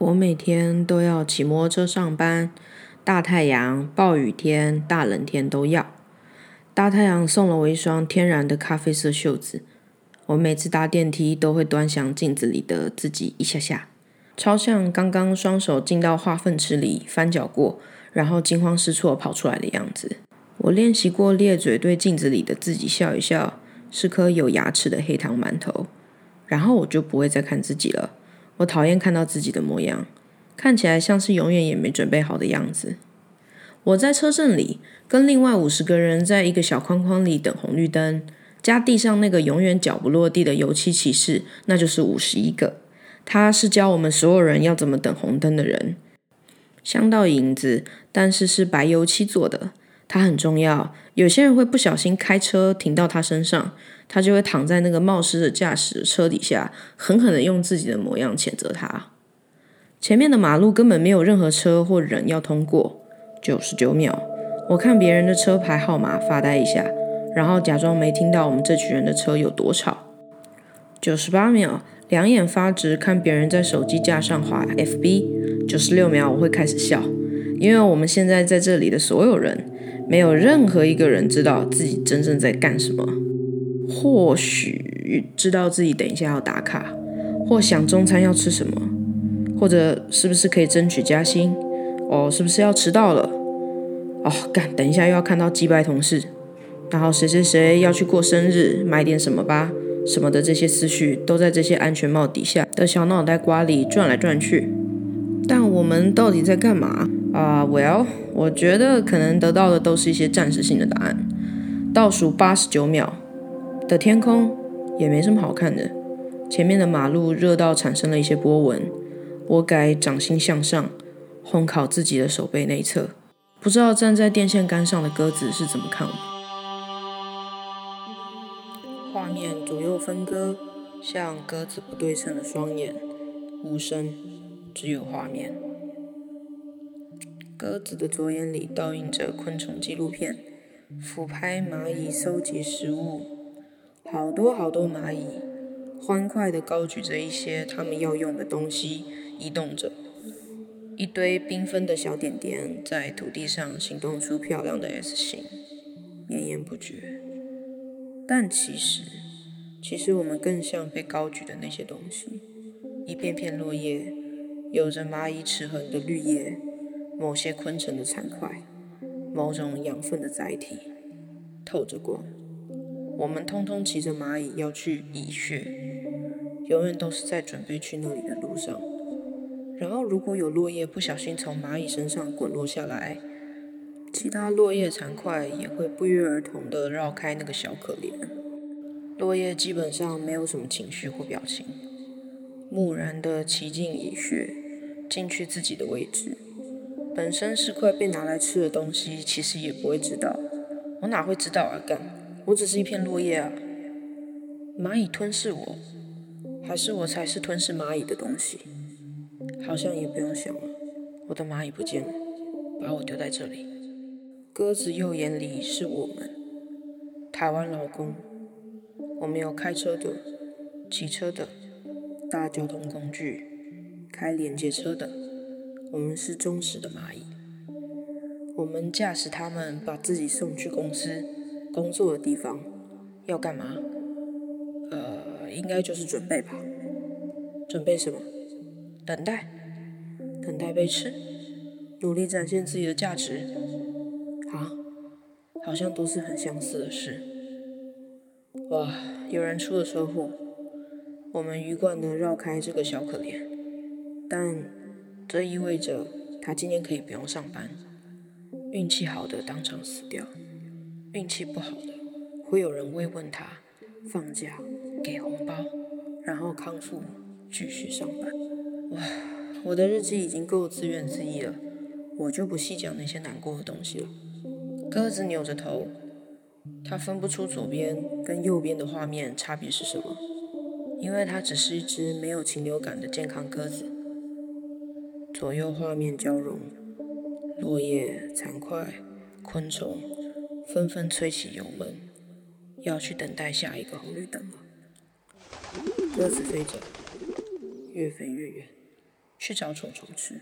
我每天都要骑摩托车上班，大太阳、暴雨天、大冷天都要。大太阳送了我一双天然的咖啡色袖子，我每次搭电梯都会端详镜子里的自己一下下，超像刚刚双手进到化粪池里翻搅过，然后惊慌失措跑出来的样子。我练习过咧嘴对镜子里的自己笑一笑，是颗有牙齿的黑糖馒头，然后我就不会再看自己了。我讨厌看到自己的模样，看起来像是永远也没准备好的样子。我在车阵里跟另外五十个人在一个小框框里等红绿灯，加地上那个永远脚不落地的油漆骑士，那就是五十一个。他是教我们所有人要怎么等红灯的人。香到影子，但是是白油漆做的，它很重要。有些人会不小心开车停到他身上。他就会躺在那个冒失的驾驶车底下，狠狠的用自己的模样谴责他。前面的马路根本没有任何车或人要通过。九十九秒，我看别人的车牌号码发呆一下，然后假装没听到我们这群人的车有多吵。九十八秒，两眼发直看别人在手机架上滑 FB。九十六秒，我会开始笑，因为我们现在在这里的所有人，没有任何一个人知道自己真正在干什么。或许知道自己等一下要打卡，或想中餐要吃什么，或者是不是可以争取加薪？哦，是不是要迟到了？哦，干，等一下又要看到击败同事，然后谁谁谁要去过生日，买点什么吧，什么的这些思绪都在这些安全帽底下的小脑袋瓜里转来转去。但我们到底在干嘛啊？Well，我觉得可能得到的都是一些暂时性的答案。倒数八十九秒。的天空也没什么好看的，前面的马路热到产生了一些波纹。我改掌心向上，烘烤自己的手背内侧。不知道站在电线杆上的鸽子是怎么看我。画面左右分割，像鸽子不对称的双眼，无声，只有画面。鸽子的左眼里倒映着昆虫纪录片，俯拍蚂蚁搜集食物。好多好多蚂蚁，欢快地高举着一些他们要用的东西，移动着。一堆缤纷的小点点在土地上行动出漂亮的 S 型，绵延不绝。但其实，其实我们更像被高举的那些东西，一片片落叶，有着蚂蚁齿痕的绿叶，某些昆虫的残块，某种养分的载体，透着光。我们通通骑着蚂蚁要去蚁穴，永远都是在准备去那里的路上。然后如果有落叶不小心从蚂蚁身上滚落下来，其他落叶残块也会不约而同地绕开那个小可怜。落叶基本上没有什么情绪或表情，木然地骑进蚁穴，进去自己的位置。本身是块被拿来吃的东西，其实也不会知道。我哪会知道啊？干！我只是一片落叶啊！蚂蚁吞噬我，还是我才是吞噬蚂蚁的东西？好像也不用想了，我的蚂蚁不见了，把我丢在这里。鸽子右眼里是我们，台湾老公。我们有开车的、骑车的、搭交通工具、开连接车的。我们是忠实的蚂蚁，我们驾驶他们，把自己送去公司。工作的地方要干嘛？呃，应该就是准备吧。准备什么？等待，等待被吃，努力展现自己的价值。啊，好像都是很相似的事。哇，有人出了车祸，我们鱼贯的绕开这个小可怜，但这意味着他今天可以不用上班，运气好的当场死掉。运气不好的，会有人慰问他，放假给红包，然后康复继续上班。哇，我的日记已经够自怨自艾了，我就不细讲那些难过的东西了。鸽子扭着头，它分不出左边跟右边的画面差别是什么，因为它只是一只没有禽流感的健康鸽子。左右画面交融，落叶残块，昆虫。纷纷吹起油门，要去等待下一个红绿灯了。鸽子飞着，越飞越远，去找虫虫吃。